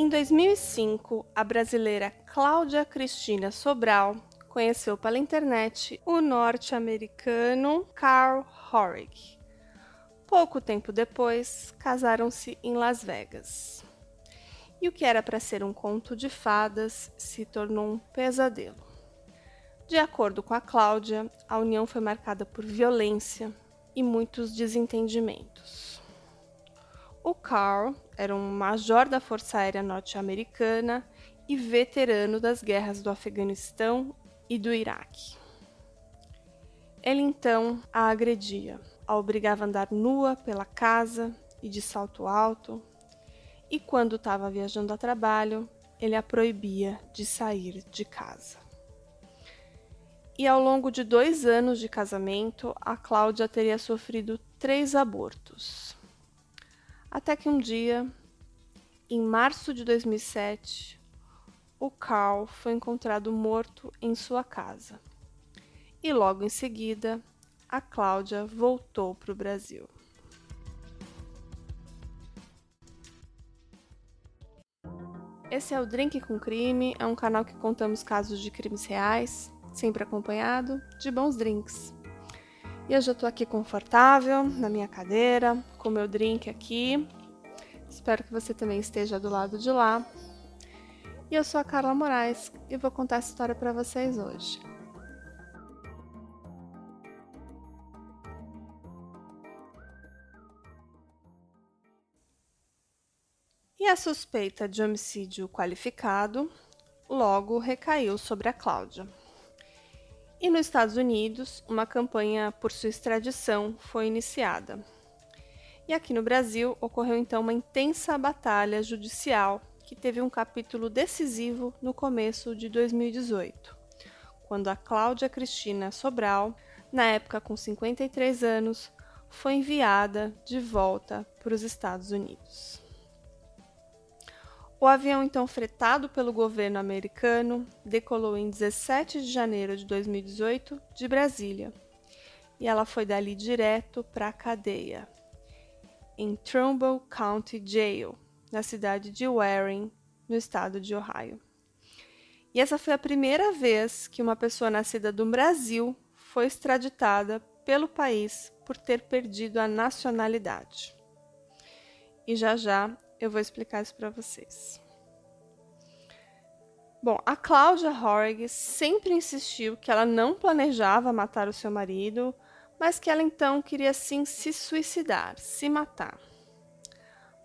Em 2005, a brasileira Cláudia Cristina Sobral conheceu pela internet o norte-americano Carl Horrig. Pouco tempo depois, casaram-se em Las Vegas. E o que era para ser um conto de fadas se tornou um pesadelo. De acordo com a Cláudia, a união foi marcada por violência e muitos desentendimentos. O Carl era um major da Força Aérea Norte-Americana e veterano das guerras do Afeganistão e do Iraque. Ele então a agredia, a obrigava a andar nua pela casa e de salto alto, e quando estava viajando a trabalho, ele a proibia de sair de casa. E ao longo de dois anos de casamento, a Cláudia teria sofrido três abortos. Até que um dia, em março de 2007, o Carl foi encontrado morto em sua casa. E logo em seguida, a Cláudia voltou para o Brasil. Esse é o Drink com Crime, é um canal que contamos casos de crimes reais, sempre acompanhado de bons drinks. E eu já estou aqui confortável na minha cadeira, com meu drink aqui. Espero que você também esteja do lado de lá. E eu sou a Carla Moraes e vou contar essa história para vocês hoje. E a suspeita de homicídio qualificado logo recaiu sobre a Cláudia. E nos Estados Unidos, uma campanha por sua extradição foi iniciada. E aqui no Brasil ocorreu então uma intensa batalha judicial que teve um capítulo decisivo no começo de 2018, quando a Cláudia Cristina Sobral, na época com 53 anos, foi enviada de volta para os Estados Unidos. O avião, então fretado pelo governo americano, decolou em 17 de janeiro de 2018 de Brasília e ela foi dali direto para a cadeia, em Trumbull County Jail, na cidade de Warren, no estado de Ohio. E essa foi a primeira vez que uma pessoa nascida do Brasil foi extraditada pelo país por ter perdido a nacionalidade. E já já eu vou explicar isso para vocês. Bom, a Cláudia Horrig sempre insistiu que ela não planejava matar o seu marido, mas que ela então queria sim se suicidar, se matar.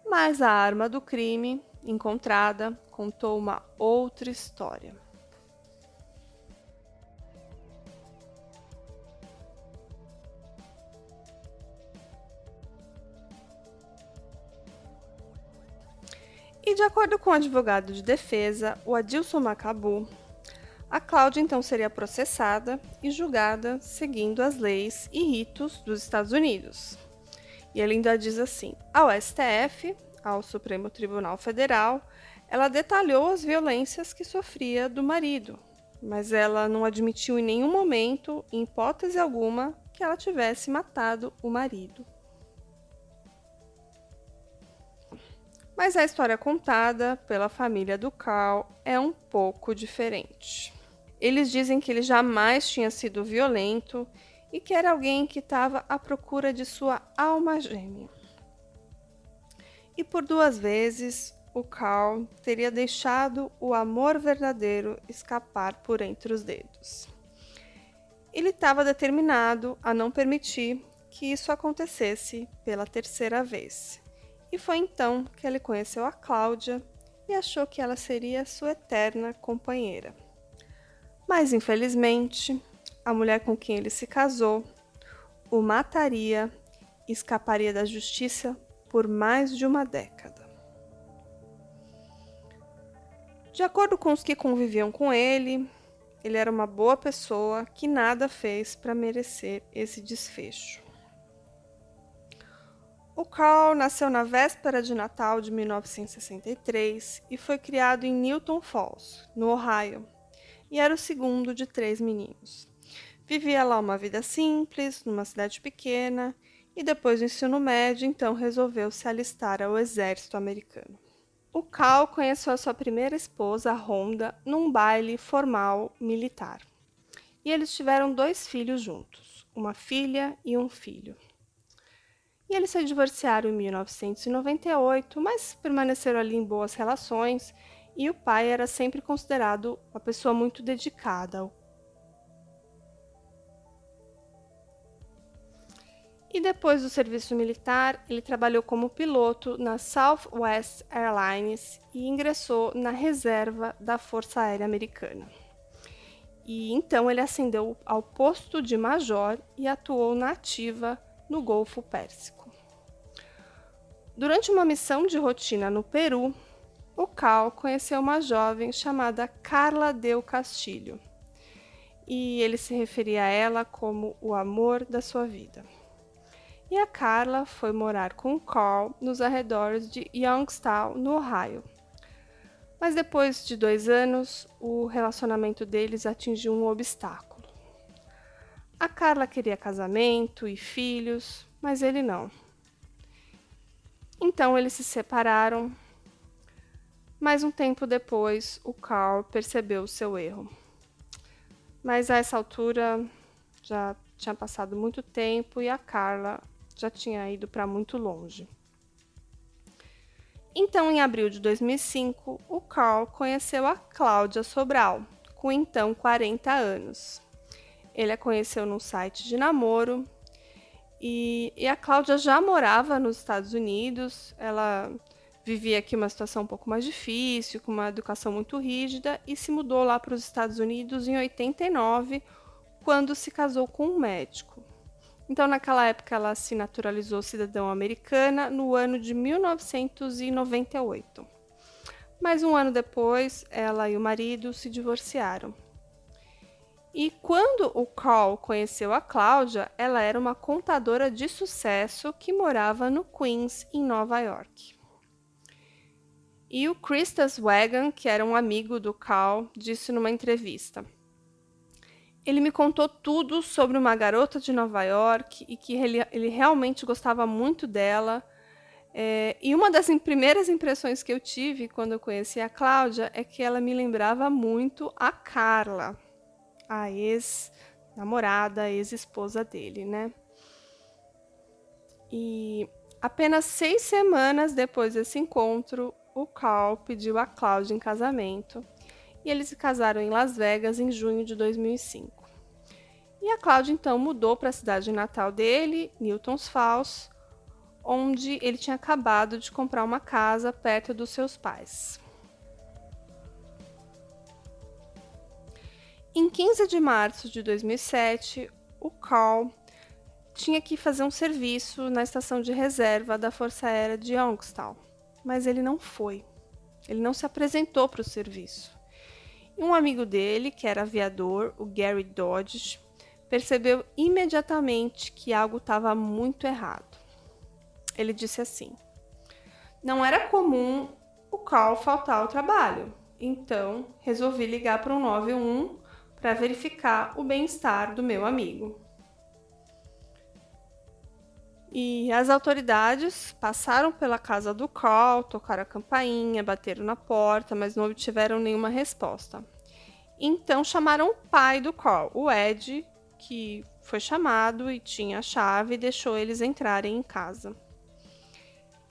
Mas a arma do crime, encontrada, contou uma outra história. E de acordo com o advogado de defesa, o Adilson Macabu, a Cláudia então seria processada e julgada seguindo as leis e ritos dos Estados Unidos. E ele ainda diz assim: ao STF, ao Supremo Tribunal Federal, ela detalhou as violências que sofria do marido, mas ela não admitiu em nenhum momento, em hipótese alguma, que ela tivesse matado o marido. Mas a história contada pela família do Carl é um pouco diferente. Eles dizem que ele jamais tinha sido violento e que era alguém que estava à procura de sua alma gêmea. E por duas vezes o Carl teria deixado o amor verdadeiro escapar por entre os dedos. Ele estava determinado a não permitir que isso acontecesse pela terceira vez. E foi então que ele conheceu a Cláudia e achou que ela seria sua eterna companheira. Mas infelizmente, a mulher com quem ele se casou o mataria e escaparia da justiça por mais de uma década. De acordo com os que conviviam com ele, ele era uma boa pessoa que nada fez para merecer esse desfecho. O Carl nasceu na véspera de Natal de 1963 e foi criado em Newton Falls, no Ohio, e era o segundo de três meninos. Vivia lá uma vida simples, numa cidade pequena, e depois do ensino médio, então resolveu se alistar ao exército americano. o Cal conheceu a sua primeira esposa, Honda, num baile formal militar. E eles tiveram dois filhos juntos, uma filha e um filho. E eles se divorciaram em 1998, mas permaneceram ali em boas relações, e o pai era sempre considerado uma pessoa muito dedicada e depois do serviço militar, ele trabalhou como piloto na Southwest Airlines e ingressou na reserva da Força Aérea Americana. E então ele ascendeu ao posto de major e atuou na ativa no Golfo Pérsico. Durante uma missão de rotina no Peru, o Cal conheceu uma jovem chamada Carla Del Castillo, e ele se referia a ela como o amor da sua vida e a Carla foi morar com Carl nos arredores de Youngstown, no Ohio. Mas depois de dois anos, o relacionamento deles atingiu um obstáculo. A Carla queria casamento e filhos, mas ele não. Então eles se separaram. Mas um tempo depois, o Carl percebeu o seu erro. Mas a essa altura já tinha passado muito tempo e a Carla já tinha ido para muito longe. Então, em abril de 2005, o Carl conheceu a Cláudia Sobral, com então 40 anos. Ele a conheceu num site de namoro e, e a Cláudia já morava nos Estados Unidos. Ela vivia aqui uma situação um pouco mais difícil, com uma educação muito rígida, e se mudou lá para os Estados Unidos em 89, quando se casou com um médico. Então, naquela época, ela se naturalizou cidadã americana no ano de 1998. Mas um ano depois, ela e o marido se divorciaram. E quando o Carl conheceu a Cláudia, ela era uma contadora de sucesso que morava no Queens, em Nova York. E o Christus Wagon, que era um amigo do Carl, disse numa entrevista: ele me contou tudo sobre uma garota de Nova York e que ele, ele realmente gostava muito dela. É, e uma das primeiras impressões que eu tive quando eu conheci a Cláudia é que ela me lembrava muito a Carla, a ex-namorada, ex-esposa dele, né? E apenas seis semanas depois desse encontro, o Carl pediu a Cláudia em casamento e eles se casaram em Las Vegas em junho de 2005. E a Cláudia então mudou para a cidade natal dele, Newton's Falls, onde ele tinha acabado de comprar uma casa perto dos seus pais. Em 15 de março de 2007, o Carl tinha que fazer um serviço na estação de reserva da Força Aérea de Youngstown, mas ele não foi. Ele não se apresentou para o serviço. E um amigo dele, que era aviador, o Gary Dodge, percebeu imediatamente que algo estava muito errado. Ele disse assim: Não era comum o Carl faltar ao trabalho, então resolvi ligar para o 91 para verificar o bem-estar do meu amigo. E as autoridades passaram pela casa do Carl, tocaram a campainha, bateram na porta, mas não obtiveram nenhuma resposta. Então chamaram o pai do Carl, o Ed, que foi chamado e tinha a chave e deixou eles entrarem em casa.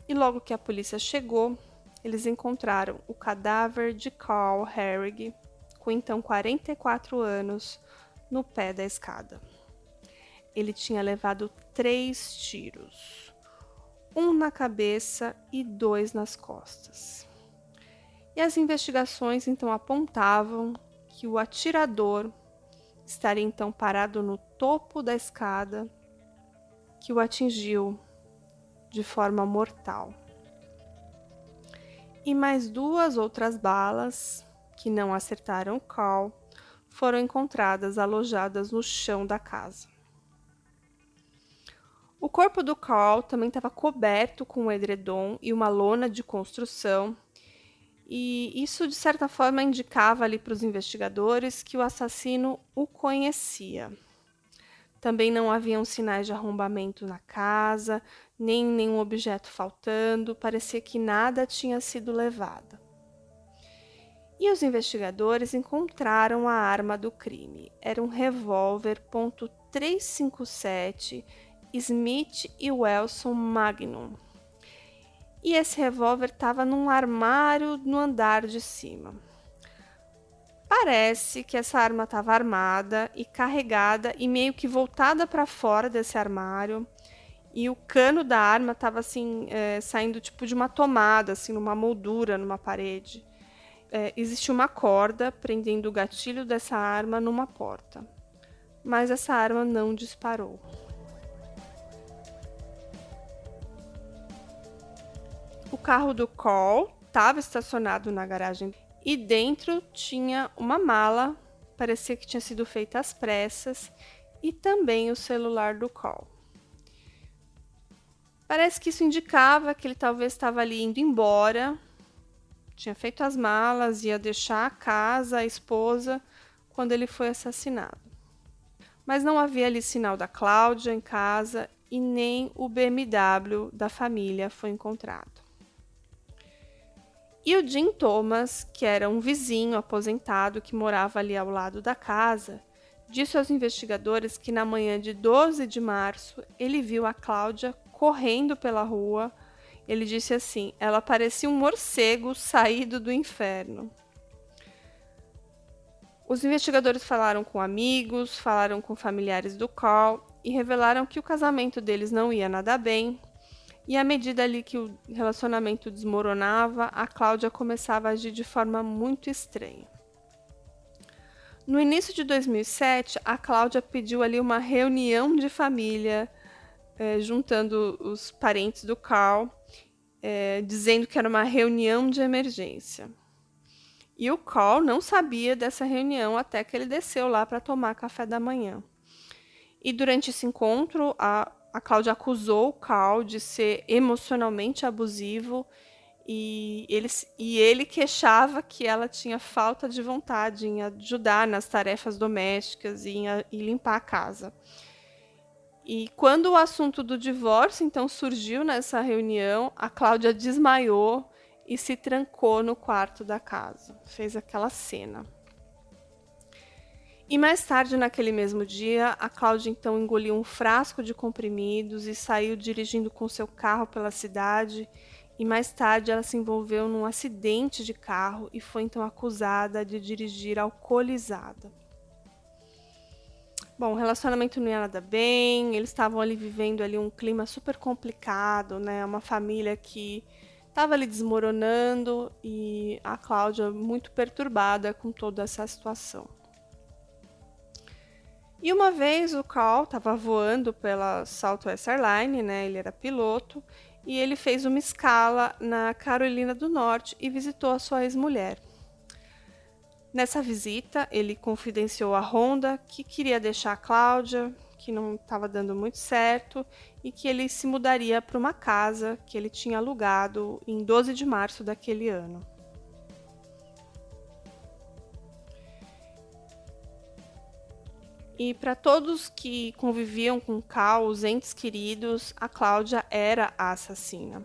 E logo que a polícia chegou, eles encontraram o cadáver de Carl Herrig, com então 44 anos, no pé da escada ele tinha levado três tiros, um na cabeça e dois nas costas. E as investigações então apontavam que o atirador estaria então parado no topo da escada que o atingiu de forma mortal. E mais duas outras balas que não acertaram Carl foram encontradas alojadas no chão da casa. O corpo do Carl também estava coberto com um edredom e uma lona de construção, e isso de certa forma indicava ali para os investigadores que o assassino o conhecia. Também não haviam sinais de arrombamento na casa, nem nenhum objeto faltando, parecia que nada tinha sido levado. E os investigadores encontraram a arma do crime. Era um revólver .357 Smith e Wilson Magnum. E esse revólver estava num armário no andar de cima. Parece que essa arma estava armada e carregada e meio que voltada para fora desse armário. E o cano da arma estava assim, é, saindo tipo de uma tomada, assim, numa moldura numa parede. É, existia uma corda prendendo o gatilho dessa arma numa porta. Mas essa arma não disparou. O carro do Cole estava estacionado na garagem e dentro tinha uma mala, parecia que tinha sido feita às pressas, e também o celular do Cole. Parece que isso indicava que ele talvez estava ali indo embora, tinha feito as malas, ia deixar a casa, a esposa, quando ele foi assassinado. Mas não havia ali sinal da Cláudia em casa e nem o BMW da família foi encontrado. E o Jim Thomas, que era um vizinho aposentado que morava ali ao lado da casa, disse aos investigadores que na manhã de 12 de março ele viu a Cláudia correndo pela rua. Ele disse assim: ela parecia um morcego saído do inferno. Os investigadores falaram com amigos, falaram com familiares do Carl e revelaram que o casamento deles não ia nada bem. E à medida ali que o relacionamento desmoronava, a Cláudia começava a agir de forma muito estranha. No início de 2007, a Cláudia pediu ali uma reunião de família é, juntando os parentes do Carl, é, dizendo que era uma reunião de emergência. E o Carl não sabia dessa reunião até que ele desceu lá para tomar café da manhã. E durante esse encontro, a, a Cláudia acusou o Carl de ser emocionalmente abusivo e ele, e ele queixava que ela tinha falta de vontade em ajudar nas tarefas domésticas e em e limpar a casa. E quando o assunto do divórcio então surgiu nessa reunião, a Cláudia desmaiou e se trancou no quarto da casa. Fez aquela cena. E mais tarde, naquele mesmo dia, a Cláudia então engoliu um frasco de comprimidos e saiu dirigindo com seu carro pela cidade. E mais tarde ela se envolveu num acidente de carro e foi então acusada de dirigir alcoolizada. Bom, o relacionamento não ia nada bem, eles estavam ali vivendo ali um clima super complicado, né? Uma família que estava ali desmoronando e a Cláudia muito perturbada com toda essa situação. E uma vez o Carl estava voando pela Southwest Airlines, né? Ele era piloto e ele fez uma escala na Carolina do Norte e visitou a sua ex-mulher. Nessa visita, ele confidenciou a Honda que queria deixar a Cláudia, que não estava dando muito certo e que ele se mudaria para uma casa que ele tinha alugado em 12 de março daquele ano. E para todos que conviviam com Cal, os entes queridos, a Cláudia era a assassina.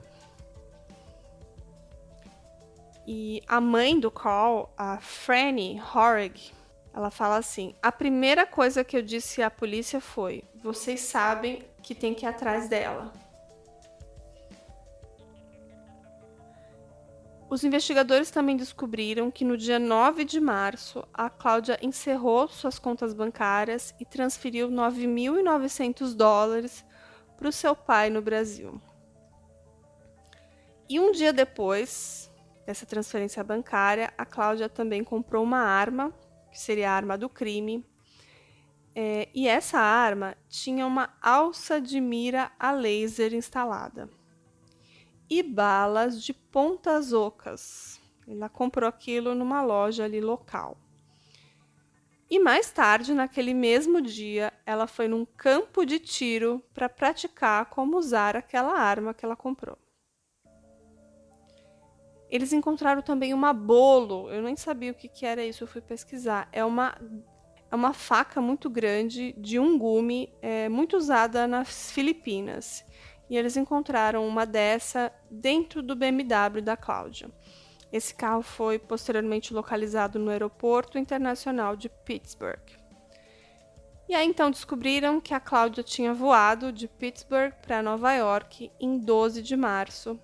E a mãe do Carl, a Franny Horrig, ela fala assim: a primeira coisa que eu disse à polícia foi: vocês sabem que tem que ir atrás dela. Os investigadores também descobriram que no dia 9 de março, a Cláudia encerrou suas contas bancárias e transferiu 9.900 dólares para o seu pai no Brasil. E um dia depois, dessa transferência bancária, a Cláudia também comprou uma arma, que seria a arma do crime. É, e essa arma tinha uma alça de mira a laser instalada e balas de pontas ocas. Ela comprou aquilo numa loja ali local. E mais tarde, naquele mesmo dia, ela foi num campo de tiro para praticar como usar aquela arma que ela comprou. Eles encontraram também uma bolo. Eu nem sabia o que, que era isso, eu fui pesquisar. É uma, é uma faca muito grande de um gume, é, muito usada nas Filipinas. e eles encontraram uma dessa dentro do BMW da Cláudia. Esse carro foi posteriormente localizado no Aeroporto Internacional de Pittsburgh. E aí então descobriram que a Cláudia tinha voado de Pittsburgh para Nova York em 12 de março,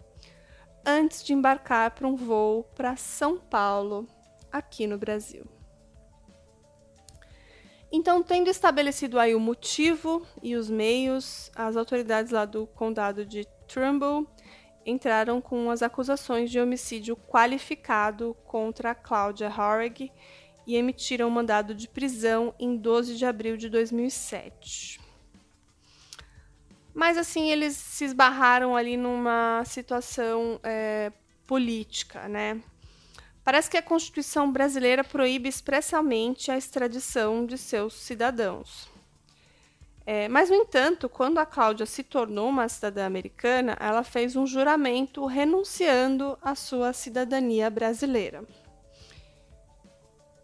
antes de embarcar para um voo para São Paulo, aqui no Brasil. Então, tendo estabelecido aí o motivo e os meios, as autoridades lá do condado de Trumbull entraram com as acusações de homicídio qualificado contra Cláudia Horrig e emitiram um mandado de prisão em 12 de abril de 2007. Mas assim, eles se esbarraram ali numa situação é, política, né? Parece que a Constituição brasileira proíbe expressamente a extradição de seus cidadãos. É, mas, no entanto, quando a Cláudia se tornou uma cidadã americana, ela fez um juramento renunciando à sua cidadania brasileira.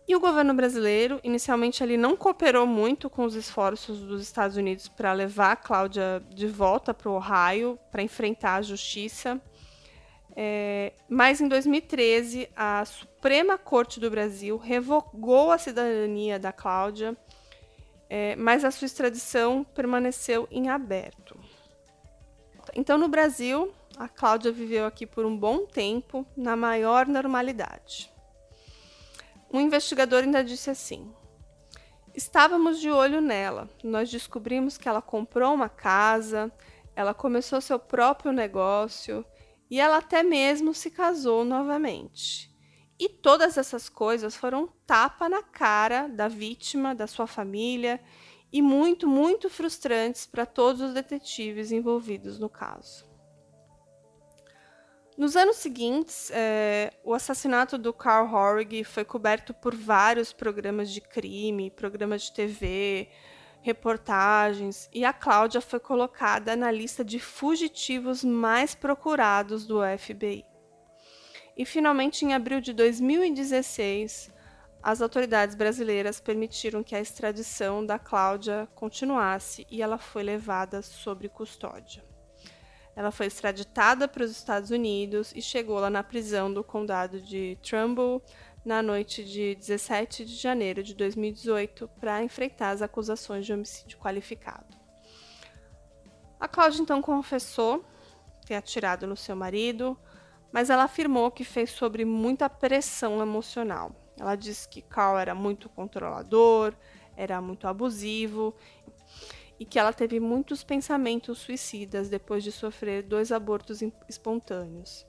E o governo brasileiro, inicialmente, ele não cooperou muito com os esforços dos Estados Unidos para levar Cláudia de volta para o Ohio para enfrentar a justiça. É, mas em 2013, a Suprema Corte do Brasil revogou a cidadania da Cláudia, é, mas a sua extradição permaneceu em aberto. Então, no Brasil, a Cláudia viveu aqui por um bom tempo, na maior normalidade. Um investigador ainda disse assim: Estávamos de olho nela. Nós descobrimos que ela comprou uma casa, ela começou seu próprio negócio e ela até mesmo se casou novamente. E todas essas coisas foram tapa na cara da vítima, da sua família e muito, muito frustrantes para todos os detetives envolvidos no caso. Nos anos seguintes, é, o assassinato do Carl Horrig foi coberto por vários programas de crime, programas de TV, reportagens, e a Cláudia foi colocada na lista de fugitivos mais procurados do FBI. E finalmente, em abril de 2016, as autoridades brasileiras permitiram que a extradição da Cláudia continuasse e ela foi levada sob custódia. Ela foi extraditada para os Estados Unidos e chegou lá na prisão do condado de Trumbull na noite de 17 de janeiro de 2018 para enfrentar as acusações de homicídio qualificado. A Cláudia então confessou ter atirado no seu marido, mas ela afirmou que fez sobre muita pressão emocional. Ela disse que Carl era muito controlador, era muito abusivo e que ela teve muitos pensamentos suicidas depois de sofrer dois abortos espontâneos.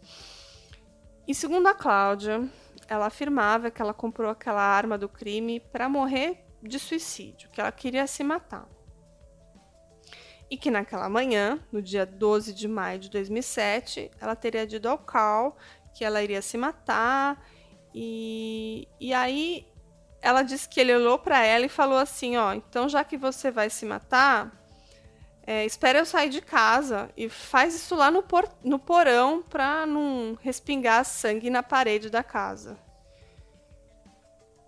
E segundo a Cláudia, ela afirmava que ela comprou aquela arma do crime para morrer de suicídio, que ela queria se matar. E que naquela manhã, no dia 12 de maio de 2007, ela teria dito ao Carl que ela iria se matar. E, e aí ela disse que ele olhou para ela e falou assim: Ó, então já que você vai se matar, é, espera eu sair de casa e faz isso lá no, por, no porão para não respingar sangue na parede da casa.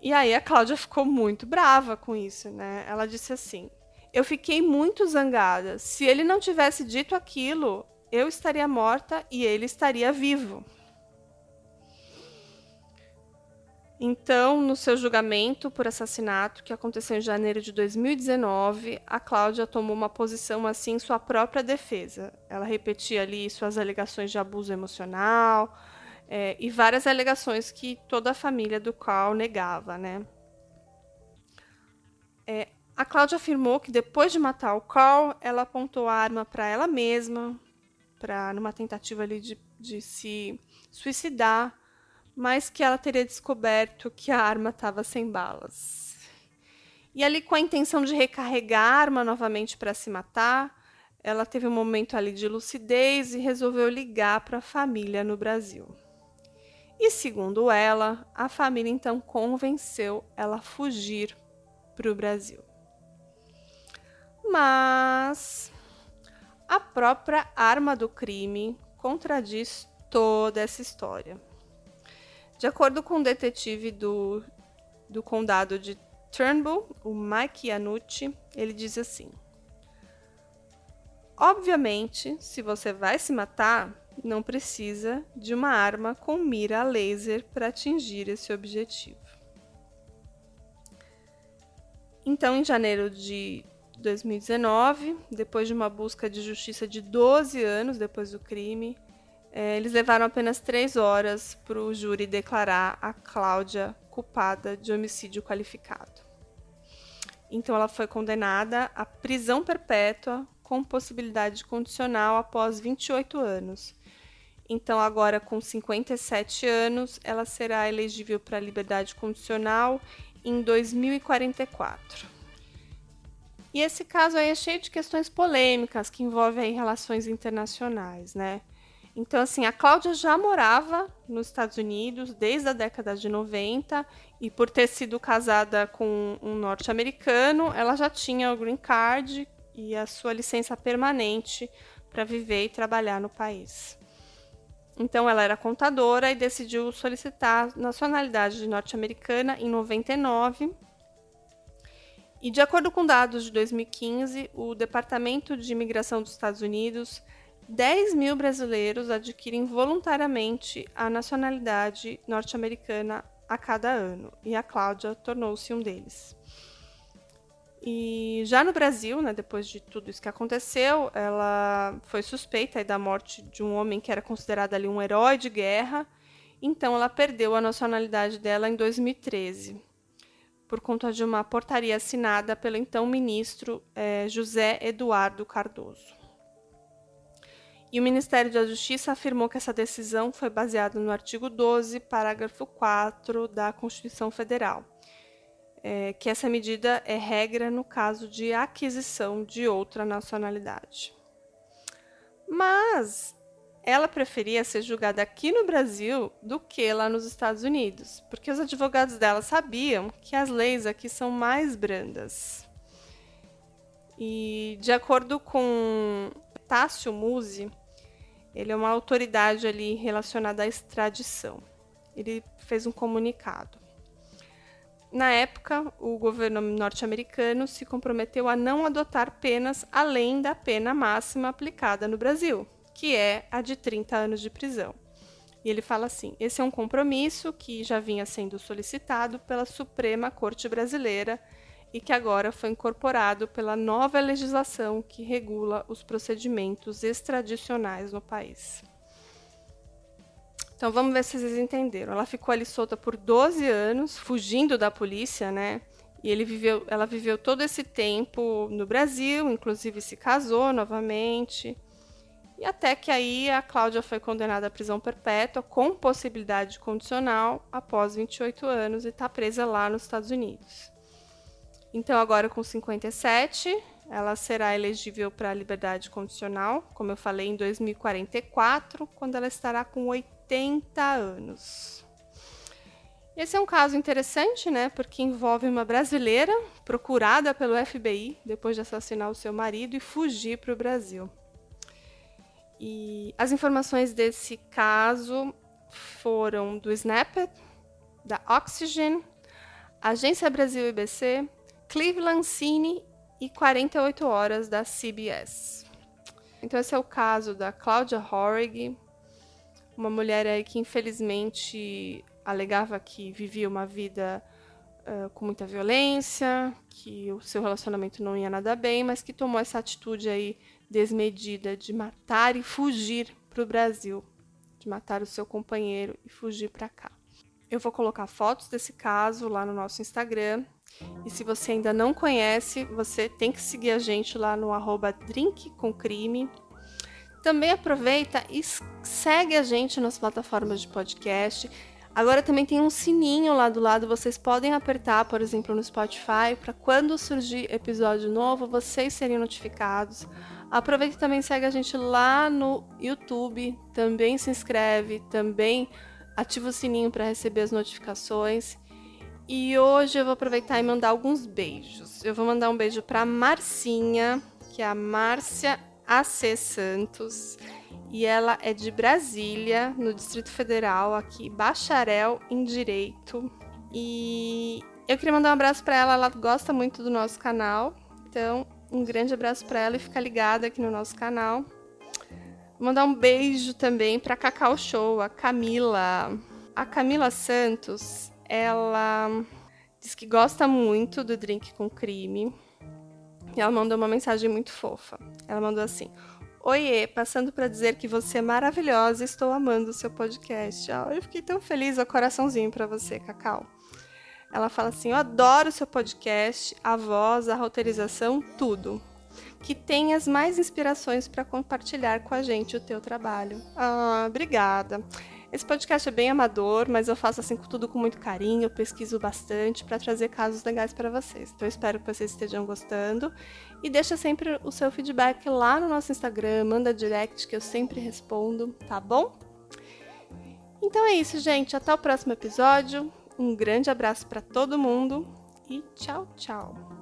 E aí a Cláudia ficou muito brava com isso, né? Ela disse assim: Eu fiquei muito zangada. Se ele não tivesse dito aquilo, eu estaria morta e ele estaria vivo. Então, no seu julgamento por assassinato, que aconteceu em janeiro de 2019, a Cláudia tomou uma posição assim em sua própria defesa. Ela repetia ali suas alegações de abuso emocional é, e várias alegações que toda a família do Carl negava, né? É, a Cláudia afirmou que depois de matar o Carl, ela apontou a arma para ela mesma, para numa tentativa ali de, de se suicidar mas que ela teria descoberto que a arma estava sem balas. E ali, com a intenção de recarregar a arma novamente para se matar, ela teve um momento ali de lucidez e resolveu ligar para a família no Brasil. E segundo ela, a família então convenceu ela a fugir para o Brasil. Mas a própria arma do crime contradiz toda essa história. De acordo com o detetive do, do condado de Turnbull, o Mike Yanucci, ele diz assim: Obviamente, se você vai se matar, não precisa de uma arma com mira laser para atingir esse objetivo. Então, em janeiro de 2019, depois de uma busca de justiça de 12 anos depois do crime, é, eles levaram apenas três horas para o júri declarar a Cláudia culpada de homicídio qualificado. Então, ela foi condenada à prisão perpétua com possibilidade condicional após 28 anos. Então, agora com 57 anos, ela será elegível para liberdade condicional em 2044. E esse caso aí é cheio de questões polêmicas que envolvem relações internacionais, né? Então, assim, a Cláudia já morava nos Estados Unidos desde a década de 90 e por ter sido casada com um norte-americano, ela já tinha o green card e a sua licença permanente para viver e trabalhar no país. Então, ela era contadora e decidiu solicitar nacionalidade norte-americana em 99 e de acordo com dados de 2015, o Departamento de Imigração dos Estados Unidos, 10 mil brasileiros adquirem voluntariamente a nacionalidade norte-americana a cada ano, e a Cláudia tornou-se um deles. E já no Brasil, né, depois de tudo isso que aconteceu, ela foi suspeita da morte de um homem que era considerado ali um herói de guerra, então ela perdeu a nacionalidade dela em 2013 por conta de uma portaria assinada pelo então ministro eh, José Eduardo Cardoso. E o Ministério da Justiça afirmou que essa decisão foi baseada no artigo 12, parágrafo 4 da Constituição Federal, é, que essa medida é regra no caso de aquisição de outra nacionalidade. Mas ela preferia ser julgada aqui no Brasil do que lá nos Estados Unidos, porque os advogados dela sabiam que as leis aqui são mais brandas. E de acordo com Tássio Musi, ele é uma autoridade ali relacionada à extradição. Ele fez um comunicado. Na época, o governo norte-americano se comprometeu a não adotar penas além da pena máxima aplicada no Brasil, que é a de 30 anos de prisão. E ele fala assim: esse é um compromisso que já vinha sendo solicitado pela Suprema Corte Brasileira e que agora foi incorporado pela nova legislação que regula os procedimentos extradicionais no país. Então vamos ver se vocês entenderam. Ela ficou ali solta por 12 anos, fugindo da polícia, né? E viveu, ela viveu todo esse tempo no Brasil, inclusive se casou novamente. E até que aí a Cláudia foi condenada à prisão perpétua com possibilidade condicional após 28 anos e está presa lá nos Estados Unidos. Então, agora com 57, ela será elegível para a liberdade condicional, como eu falei, em 2044, quando ela estará com 80 anos. Esse é um caso interessante, né? Porque envolve uma brasileira procurada pelo FBI depois de assassinar o seu marido e fugir para o Brasil. E as informações desse caso foram do Snapper, da Oxygen, Agência Brasil IBC, Cleveland Cine e 48 Horas da CBS. Então esse é o caso da Claudia Horrig, uma mulher aí que infelizmente alegava que vivia uma vida uh, com muita violência, que o seu relacionamento não ia nada bem, mas que tomou essa atitude aí desmedida de matar e fugir para o Brasil, de matar o seu companheiro e fugir para cá. Eu vou colocar fotos desse caso lá no nosso Instagram. E se você ainda não conhece, você tem que seguir a gente lá no arroba. Também aproveita e segue a gente nas plataformas de podcast. Agora também tem um sininho lá do lado, vocês podem apertar, por exemplo, no Spotify, para quando surgir episódio novo, vocês serem notificados. Aproveita e também segue a gente lá no YouTube, também se inscreve, também ativa o sininho para receber as notificações. E hoje eu vou aproveitar e mandar alguns beijos. Eu vou mandar um beijo para Marcinha, que é a Márcia AC Santos, e ela é de Brasília, no Distrito Federal, aqui, bacharel em Direito. E eu queria mandar um abraço para ela, ela gosta muito do nosso canal. Então, Um grande abraço para ela e fica ligada aqui no nosso canal. Vou mandar um beijo também para Cacau Show, a Camila. A Camila Santos, ela diz que gosta muito do Drink com Crime. E ela mandou uma mensagem muito fofa. Ela mandou assim: Oiê, passando para dizer que você é maravilhosa, estou amando o seu podcast. Oh, eu fiquei tão feliz, ó, coraçãozinho para você, Cacau. Ela fala assim: Eu adoro o seu podcast, a voz, a roteirização, tudo. Que tenhas mais inspirações para compartilhar com a gente o teu trabalho. Ah, obrigada. Esse podcast é bem amador, mas eu faço assim tudo com muito carinho, eu pesquiso bastante para trazer casos legais para vocês. Então eu espero que vocês estejam gostando e deixa sempre o seu feedback lá no nosso Instagram, manda direct que eu sempre respondo, tá bom? Então é isso, gente, até o próximo episódio. Um grande abraço para todo mundo e tchau, tchau.